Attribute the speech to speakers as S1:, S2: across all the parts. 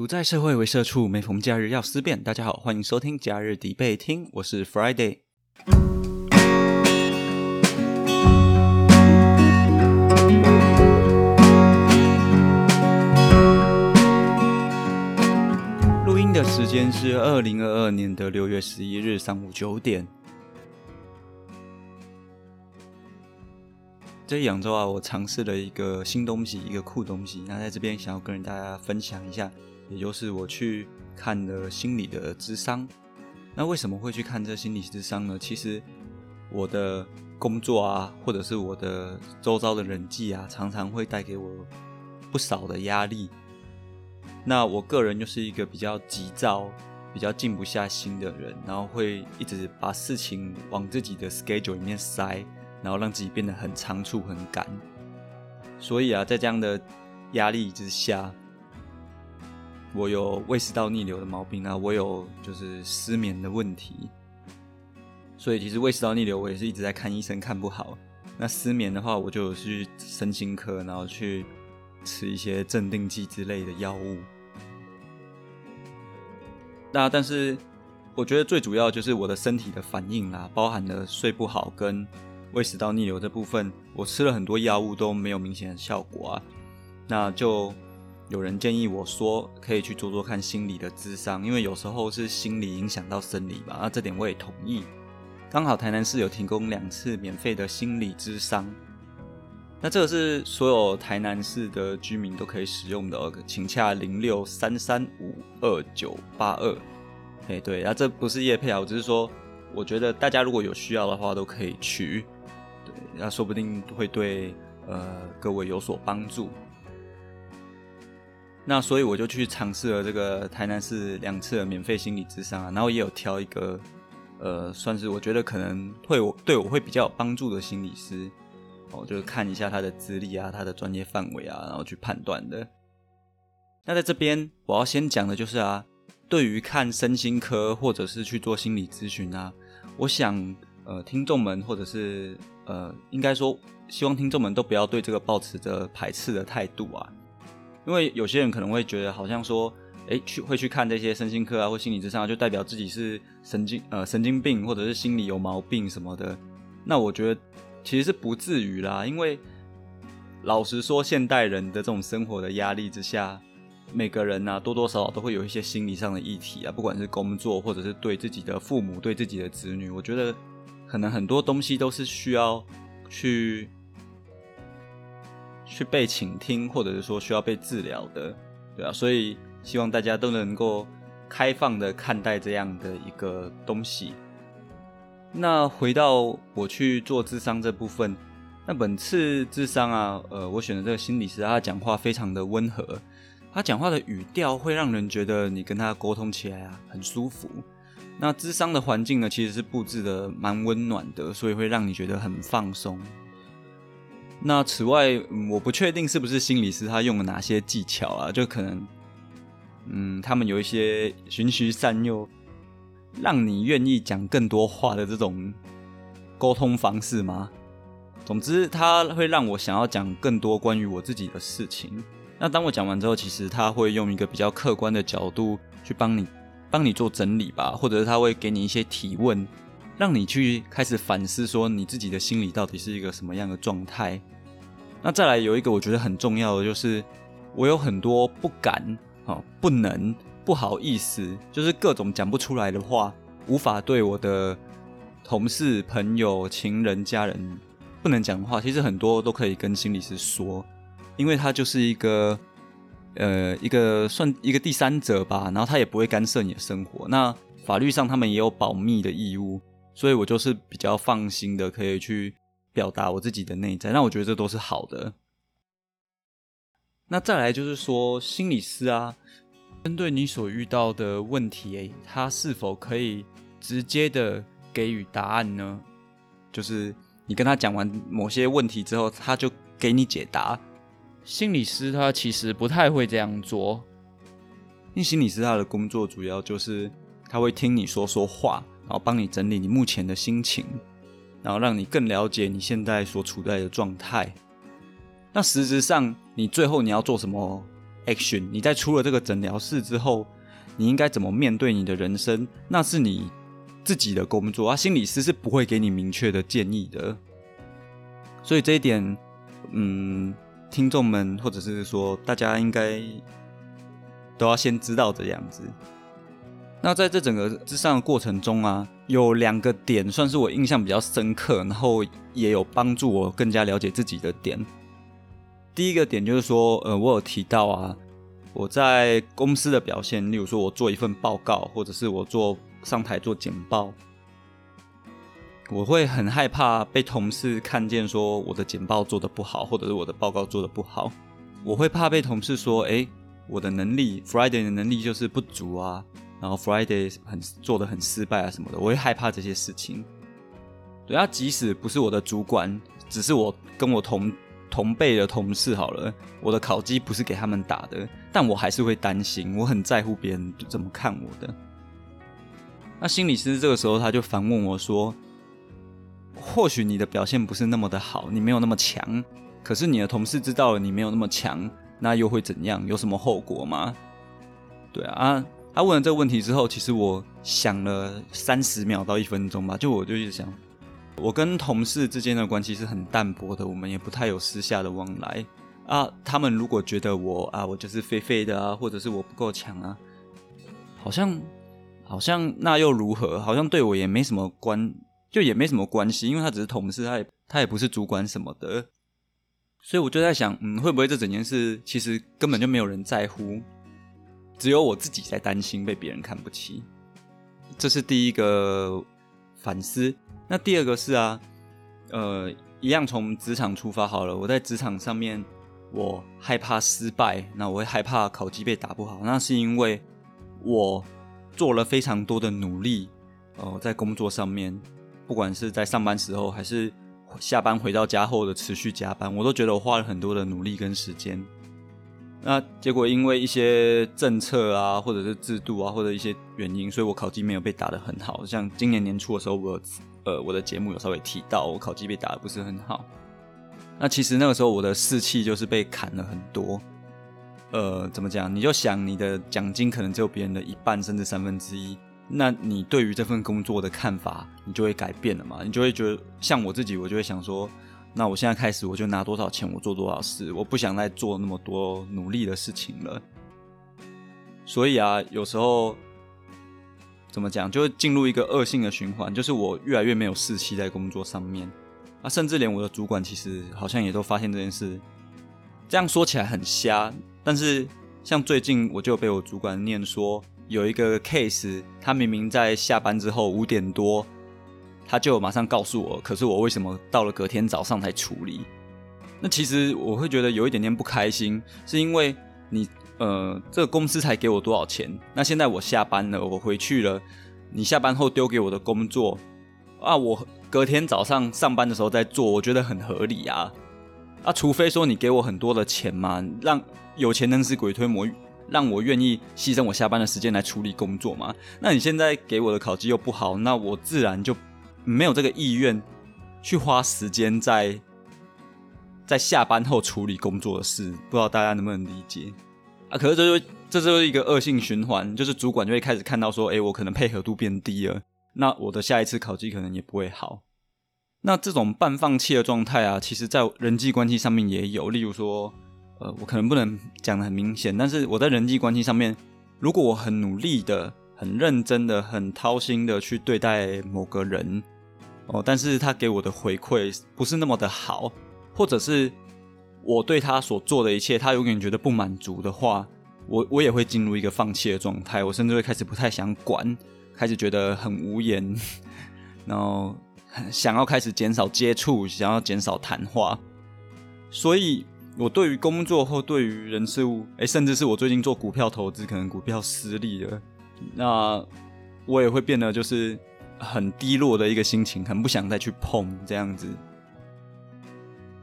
S1: 独在社会为社畜，每逢假日要思辨。大家好，欢迎收听假日底背听，我是 Friday。录音的时间是二零二二年的六月十一日上午九点。这两周啊，我尝试了一个新东西，一个酷东西。那在这边想要跟大家分享一下，也就是我去看了心理的智商。那为什么会去看这心理智商呢？其实我的工作啊，或者是我的周遭的人际啊，常常会带给我不少的压力。那我个人就是一个比较急躁、比较静不下心的人，然后会一直把事情往自己的 schedule 里面塞。然后让自己变得很仓促、很赶，所以啊，在这样的压力之下，我有胃食道逆流的毛病啊，我有就是失眠的问题，所以其实胃食道逆流我也是一直在看医生，看不好。那失眠的话，我就去身心科，然后去吃一些镇定剂之类的药物。那但是我觉得最主要就是我的身体的反应啦，包含了睡不好跟。胃食道逆流这部分，我吃了很多药物都没有明显的效果啊，那就有人建议我说可以去做做看心理的智商，因为有时候是心理影响到生理嘛，那这点我也同意。刚好台南市有提供两次免费的心理智商，那这个是所有台南市的居民都可以使用的，请洽零六三三五二九八二。哎，对，那，这不是叶配啊，我只是说，我觉得大家如果有需要的话，都可以去。对那说不定会对呃各位有所帮助。那所以我就去尝试了这个台南市两次的免费心理咨商啊，然后也有挑一个呃算是我觉得可能会我对我会比较有帮助的心理师哦，就是看一下他的资历啊，他的专业范围啊，然后去判断的。那在这边我要先讲的就是啊，对于看身心科或者是去做心理咨询啊，我想。呃，听众们，或者是呃，应该说，希望听众们都不要对这个抱持着排斥的态度啊，因为有些人可能会觉得，好像说，哎，去会去看这些身心科啊或心理之上，就代表自己是神经呃神经病，或者是心理有毛病什么的。那我觉得其实是不至于啦，因为老实说，现代人的这种生活的压力之下，每个人呢多多少少都会有一些心理上的议题啊，不管是工作，或者是对自己的父母、对自己的子女，我觉得。可能很多东西都是需要去去被倾听，或者是说需要被治疗的，对啊，所以希望大家都能够开放的看待这样的一个东西。那回到我去做智商这部分，那本次智商啊，呃，我选的这个心理师，他讲话非常的温和，他讲话的语调会让人觉得你跟他沟通起来啊很舒服。那智商的环境呢，其实是布置的蛮温暖的，所以会让你觉得很放松。那此外，我不确定是不是心理师他用了哪些技巧啊，就可能，嗯，他们有一些循循善诱，让你愿意讲更多话的这种沟通方式吗？总之，他会让我想要讲更多关于我自己的事情。那当我讲完之后，其实他会用一个比较客观的角度去帮你。帮你做整理吧，或者他会给你一些提问，让你去开始反思，说你自己的心理到底是一个什么样的状态。那再来有一个我觉得很重要的，就是我有很多不敢、哦不能、不好意思，就是各种讲不出来的话，无法对我的同事、朋友、情人、家人不能讲的话，其实很多都可以跟心理师说，因为他就是一个。呃，一个算一个第三者吧，然后他也不会干涉你的生活。那法律上他们也有保密的义务，所以我就是比较放心的，可以去表达我自己的内在。那我觉得这都是好的。那再来就是说，心理师啊，针对你所遇到的问题，他是否可以直接的给予答案呢？就是你跟他讲完某些问题之后，他就给你解答。
S2: 心理师他其实不太会这样做，
S1: 因为心理师他的工作主要就是他会听你说说话，然后帮你整理你目前的心情，然后让你更了解你现在所处在的状态。那实质上你最后你要做什么，action，你在出了这个诊疗室之后，你应该怎么面对你的人生，那是你自己的工作啊。心理师是不会给你明确的建议的，所以这一点，嗯，听众们或者是说大家应该都要先知道这样子。那在这整个之上的过程中啊，有两个点算是我印象比较深刻，然后也有帮助我更加了解自己的点。第一个点就是说，呃，我有提到啊，我在公司的表现，例如说我做一份报告，或者是我做上台做简报，我会很害怕被同事看见说我的简报做的不好，或者是我的报告做的不好，我会怕被同事说，哎，我的能力，Friday 的能力就是不足啊。然后 Friday 很做的很失败啊什么的，我会害怕这些事情。对啊，即使不是我的主管，只是我跟我同同辈的同事好了，我的考绩不是给他们打的，但我还是会担心，我很在乎别人怎么看我的。那心理师这个时候他就反问我说：“或许你的表现不是那么的好，你没有那么强，可是你的同事知道了你没有那么强，那又会怎样？有什么后果吗？”对啊。他问了这个问题之后，其实我想了三十秒到一分钟吧，就我就一直想，我跟同事之间的关系是很淡薄的，我们也不太有私下的往来啊。他们如果觉得我啊，我就是废废的啊，或者是我不够强啊，好像好像那又如何？好像对我也没什么关，就也没什么关系，因为他只是同事，他也他也不是主管什么的。所以我就在想，嗯，会不会这整件事其实根本就没有人在乎？只有我自己在担心被别人看不起，这是第一个反思。那第二个是啊，呃，一样从职场出发好了。我在职场上面，我害怕失败，那我会害怕考绩被打不好。那是因为我做了非常多的努力，哦，在工作上面，不管是在上班时候，还是下班回到家后的持续加班，我都觉得我花了很多的努力跟时间。那结果因为一些政策啊，或者是制度啊，或者一些原因，所以我考绩没有被打得很好。像今年年初的时候，我呃我的节目有稍微提到，我考绩被打得不是很好。那其实那个时候我的士气就是被砍了很多。呃，怎么讲？你就想你的奖金可能只有别人的一半甚至三分之一，那你对于这份工作的看法，你就会改变了嘛？你就会觉得，像我自己，我就会想说。那我现在开始，我就拿多少钱，我做多少事，我不想再做那么多努力的事情了。所以啊，有时候怎么讲，就会进入一个恶性的循环，就是我越来越没有士气在工作上面啊，甚至连我的主管其实好像也都发现这件事。这样说起来很瞎，但是像最近我就被我主管念说，有一个 case，他明明在下班之后五点多。他就马上告诉我，可是我为什么到了隔天早上才处理？那其实我会觉得有一点点不开心，是因为你呃，这个公司才给我多少钱？那现在我下班了，我回去了，你下班后丢给我的工作啊，我隔天早上上班的时候再做，我觉得很合理啊。啊，除非说你给我很多的钱嘛，让有钱能使鬼推磨，让我愿意牺牲我下班的时间来处理工作嘛。那你现在给我的考绩又不好，那我自然就。没有这个意愿去花时间在在下班后处理工作的事，不知道大家能不能理解啊？可是这就这就是一个恶性循环，就是主管就会开始看到说，哎，我可能配合度变低了，那我的下一次考绩可能也不会好。那这种半放弃的状态啊，其实在人际关系上面也有，例如说，呃，我可能不能讲的很明显，但是我在人际关系上面，如果我很努力的。很认真的、很掏心的去对待某个人哦，但是他给我的回馈不是那么的好，或者是我对他所做的一切，他永远觉得不满足的话，我我也会进入一个放弃的状态，我甚至会开始不太想管，开始觉得很无言，然后想要开始减少接触，想要减少谈话，所以我对于工作或对于人事物，哎，甚至是我最近做股票投资，可能股票失利了。那我也会变得就是很低落的一个心情，很不想再去碰这样子。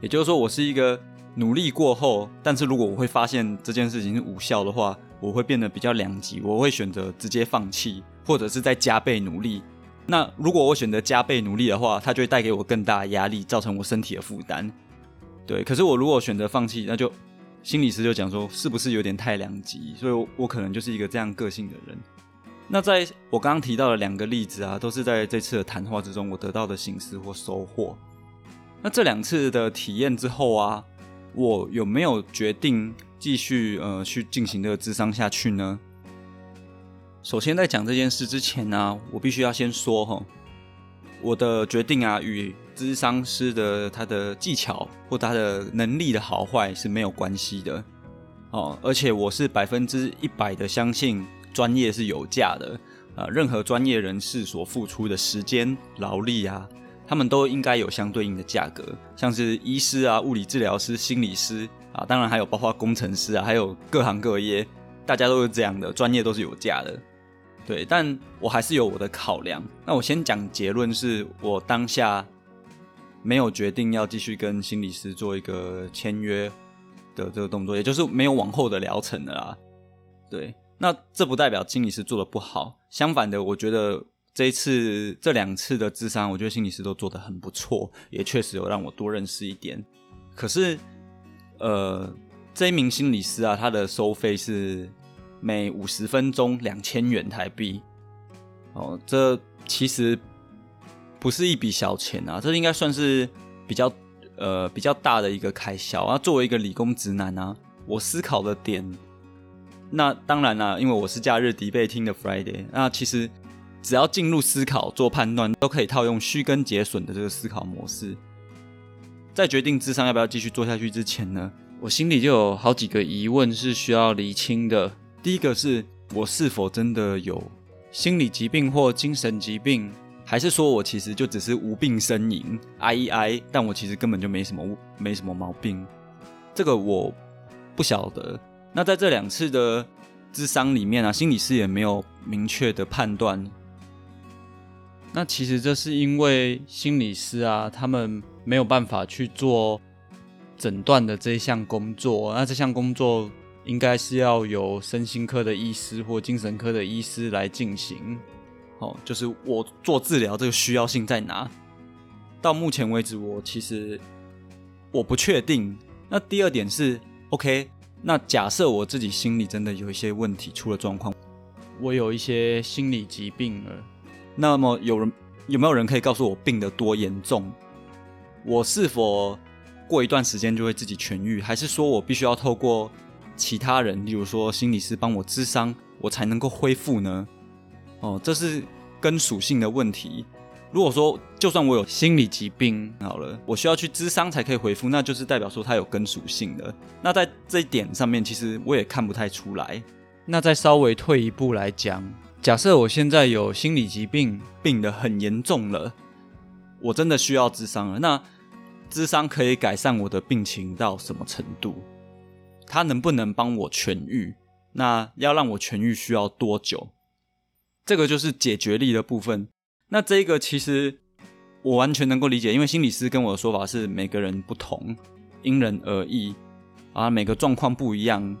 S1: 也就是说，我是一个努力过后，但是如果我会发现这件事情是无效的话，我会变得比较两极，我会选择直接放弃，或者是再加倍努力。那如果我选择加倍努力的话，它就会带给我更大的压力，造成我身体的负担。对，可是我如果选择放弃，那就心理师就讲说，是不是有点太两极？所以我，我可能就是一个这样个性的人。那在我刚刚提到的两个例子啊，都是在这次的谈话之中我得到的形式或收获。那这两次的体验之后啊，我有没有决定继续呃去进行这个智商下去呢？首先，在讲这件事之前呢，我必须要先说哈，我的决定啊，与智商师的他的技巧或他的能力的好坏是没有关系的哦。而且，我是百分之一百的相信专业是有价的啊。任何专业人士所付出的时间、劳力啊。他们都应该有相对应的价格，像是医师啊、物理治疗师、心理师啊，当然还有包括工程师啊，还有各行各业，大家都是这样的，专业都是有价的。对，但我还是有我的考量。那我先讲结论，是我当下没有决定要继续跟心理师做一个签约的这个动作，也就是没有往后的疗程了啦。对，那这不代表心理师做的不好，相反的，我觉得。这一次、这两次的智商，我觉得心理师都做得很不错，也确实有让我多认识一点。可是，呃，这一名心理师啊，他的收费是每五十分钟两千元台币。哦，这其实不是一笔小钱啊，这应该算是比较呃比较大的一个开销啊。作为一个理工直男啊，我思考的点，那当然啦，因为我是假日迪贝听的 Friday，那其实。只要进入思考、做判断，都可以套用虚根结损的这个思考模式。在决定智商要不要继续做下去之前呢，
S2: 我心里就有好几个疑问是需要厘清的。
S1: 第一个是我是否真的有心理疾病或精神疾病，还是说我其实就只是无病呻吟，挨一挨，但我其实根本就没什么没什么毛病。这个我不晓得。那在这两次的智商里面啊，心理师也没有明确的判断。
S2: 那其实这是因为心理师啊，他们没有办法去做诊断的这一项工作。那这项工作应该是要由身心科的医师或精神科的医师来进行。
S1: 哦，就是我做治疗这个需要性在哪？到目前为止，我其实我不确定。那第二点是，OK，那假设我自己心里真的有一些问题，出了状况，
S2: 我有一些心理疾病了。
S1: 那么有人有没有人可以告诉我病得多严重？我是否过一段时间就会自己痊愈？还是说我必须要透过其他人，例如说心理师帮我治伤，我才能够恢复呢？哦，这是根属性的问题。如果说就算我有心理疾病好了，我需要去治伤才可以恢复，那就是代表说它有根属性的。那在这一点上面，其实我也看不太出来。
S2: 那再稍微退一步来讲。假设我现在有心理疾病，
S1: 病得很严重了，我真的需要智商了。那智商可以改善我的病情到什么程度？它能不能帮我痊愈？那要让我痊愈需要多久？这个就是解决力的部分。那这个其实我完全能够理解，因为心理师跟我的说法是每个人不同，因人而异啊，每个状况不一样。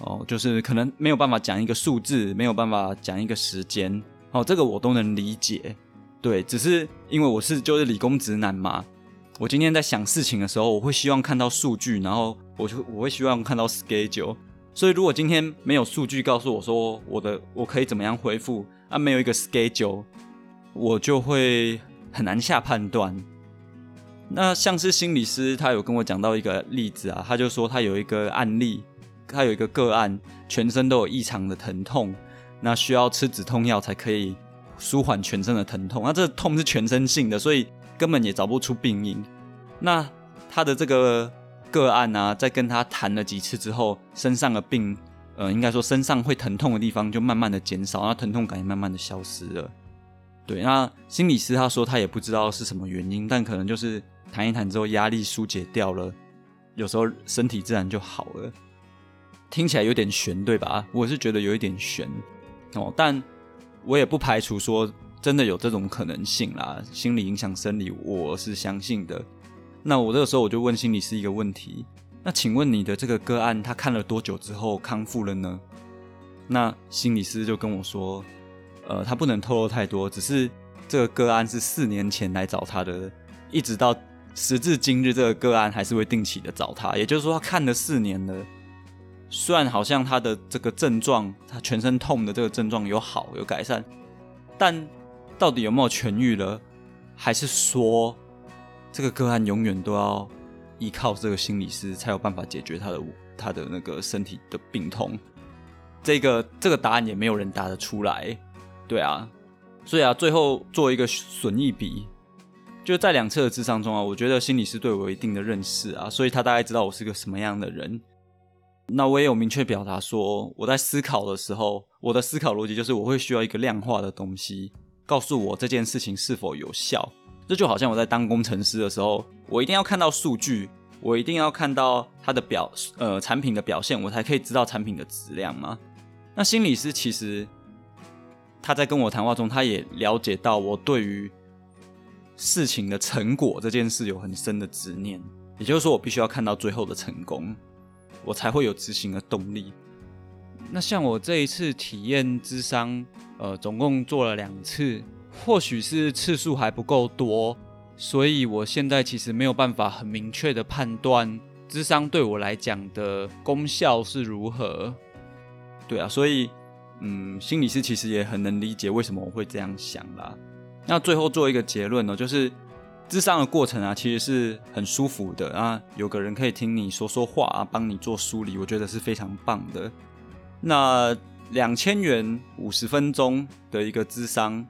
S1: 哦，就是可能没有办法讲一个数字，没有办法讲一个时间，哦，这个我都能理解。对，只是因为我是就是理工直男嘛，我今天在想事情的时候，我会希望看到数据，然后我就我会希望看到 schedule。所以如果今天没有数据告诉我说我的我可以怎么样恢复，啊，没有一个 schedule，我就会很难下判断。那像是心理师，他有跟我讲到一个例子啊，他就说他有一个案例。他有一个个案，全身都有异常的疼痛，那需要吃止痛药才可以舒缓全身的疼痛。那这痛是全身性的，所以根本也找不出病因。那他的这个个案呢，在跟他谈了几次之后，身上的病，呃，应该说身上会疼痛的地方就慢慢的减少，那疼痛感也慢慢的消失了。对，那心理师他说他也不知道是什么原因，但可能就是谈一谈之后压力疏解掉了，有时候身体自然就好了。听起来有点悬，对吧？我是觉得有一点悬哦，但我也不排除说真的有这种可能性啦。心理影响生理，我是相信的。那我这个时候我就问心理师一个问题：那请问你的这个个案，他看了多久之后康复了呢？那心理师就跟我说：呃，他不能透露太多，只是这个个案是四年前来找他的，一直到时至今日，这个个案还是会定期的找他。也就是说，他看了四年了。虽然好像他的这个症状，他全身痛的这个症状有好有改善，但到底有没有痊愈了，还是说这个个案永远都要依靠这个心理师才有办法解决他的他的那个身体的病痛？这个这个答案也没有人答得出来，对啊，所以啊，最后做一个损益比，就在两侧的智商中啊，我觉得心理师对我有一定的认识啊，所以他大概知道我是个什么样的人。那我也有明确表达说，我在思考的时候，我的思考逻辑就是我会需要一个量化的东西，告诉我这件事情是否有效。这就好像我在当工程师的时候，我一定要看到数据，我一定要看到它的表呃产品的表现，我才可以知道产品的质量吗？那心理师其实他在跟我谈话中，他也了解到我对于事情的成果这件事有很深的执念，也就是说，我必须要看到最后的成功。我才会有执行的动力。
S2: 那像我这一次体验智商，呃，总共做了两次，或许是次数还不够多，所以我现在其实没有办法很明确的判断智商对我来讲的功效是如何。
S1: 对啊，所以，嗯，心理师其实也很能理解为什么我会这样想啦。那最后做一个结论呢，就是。智商的过程啊，其实是很舒服的啊，有个人可以听你说说话啊，帮你做梳理，我觉得是非常棒的。那两千元五十分钟的一个智商，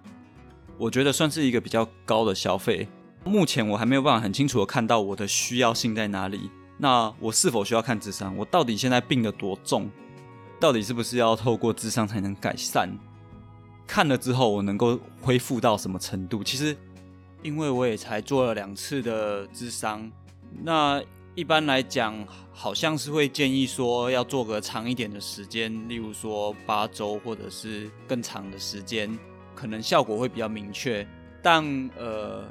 S1: 我觉得算是一个比较高的消费。目前我还没有办法很清楚的看到我的需要性在哪里。那我是否需要看智商？我到底现在病得多重？到底是不是要透过智商才能改善？看了之后，我能够恢复到什么程度？其实。
S2: 因为我也才做了两次的智商，那一般来讲，好像是会建议说要做个长一点的时间，例如说八周或者是更长的时间，可能效果会比较明确。但呃，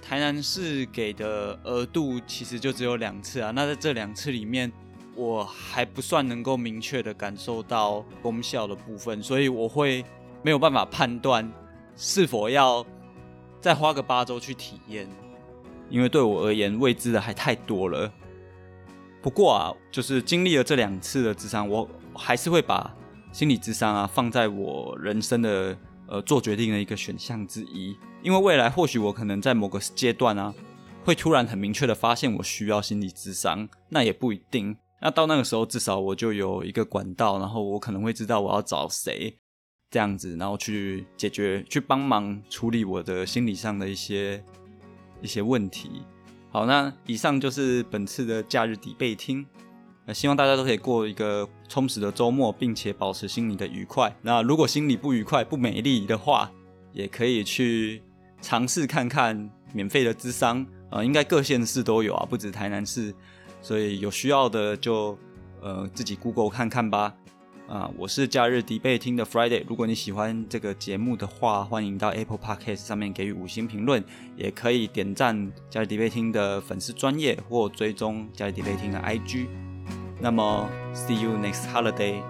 S2: 台南市给的额度其实就只有两次啊，那在这两次里面，我还不算能够明确的感受到功效的部分，所以我会没有办法判断是否要。再花个八周去体验，
S1: 因为对我而言未知的还太多了。不过啊，就是经历了这两次的智商，我还是会把心理智商啊放在我人生的呃做决定的一个选项之一。因为未来或许我可能在某个阶段啊，会突然很明确的发现我需要心理智商，那也不一定。那到那个时候，至少我就有一个管道，然后我可能会知道我要找谁。这样子，然后去解决、去帮忙处理我的心理上的一些一些问题。好，那以上就是本次的假日底背听。那希望大家都可以过一个充实的周末，并且保持心里的愉快。那如果心里不愉快、不美丽的话，也可以去尝试看看免费的智商啊，应该各县市都有啊，不止台南市。所以有需要的就呃自己 Google 看看吧。啊，我是假日迪贝听的 Friday。如果你喜欢这个节目的话，欢迎到 Apple Podcast 上面给予五星评论，也可以点赞假日迪贝听的粉丝专业或追踪假日迪贝听的 IG。那么，See you next holiday。